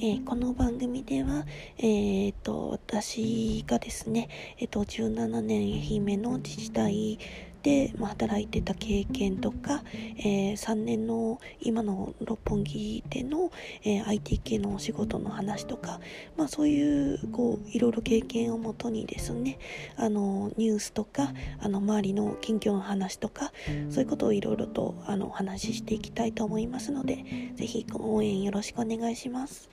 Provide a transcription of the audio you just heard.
えこの番組では、えーと、私がですね、えーと、17年愛媛の自治体で、まあ、働いてた経験とか、えー、3年の今の六本木での、えー、IT 系のお仕事の話とか、まあ、そういうこういろいろ経験をもとにですねあのニュースとかあの周りの近況の話とかそういうことをいろいろとあのお話ししていきたいと思いますので是非応援よろしくお願いします。